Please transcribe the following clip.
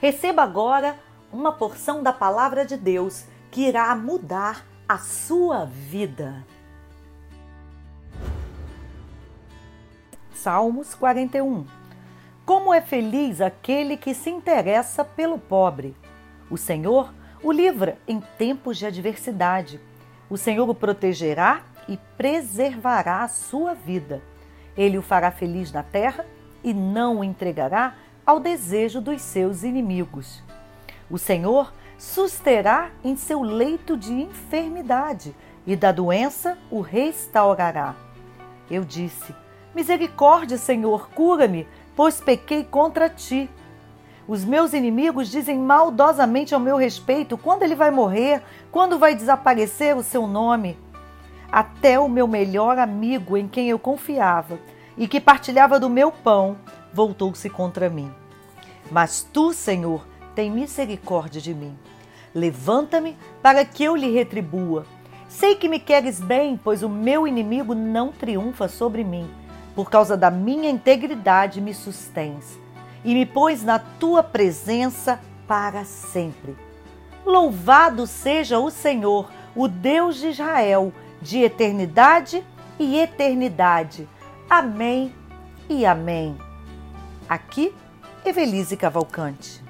Receba agora uma porção da palavra de Deus que irá mudar a sua vida. Salmos 41 Como é feliz aquele que se interessa pelo pobre! O Senhor o livra em tempos de adversidade. O Senhor o protegerá e preservará a sua vida. Ele o fará feliz na terra e não o entregará ao desejo dos seus inimigos. O Senhor susterá em seu leito de enfermidade e da doença o restaurará. Eu disse: Misericórdia, Senhor, cura-me, pois pequei contra ti. Os meus inimigos dizem maldosamente ao meu respeito quando ele vai morrer, quando vai desaparecer o seu nome. Até o meu melhor amigo, em quem eu confiava e que partilhava do meu pão, voltou-se contra mim. Mas tu, Senhor, tem misericórdia de mim. Levanta-me para que eu lhe retribua. Sei que me queres bem, pois o meu inimigo não triunfa sobre mim. Por causa da minha integridade me sustens e me pões na tua presença para sempre. Louvado seja o Senhor, o Deus de Israel, de eternidade e eternidade. Amém e amém. Aqui Evelise Cavalcante.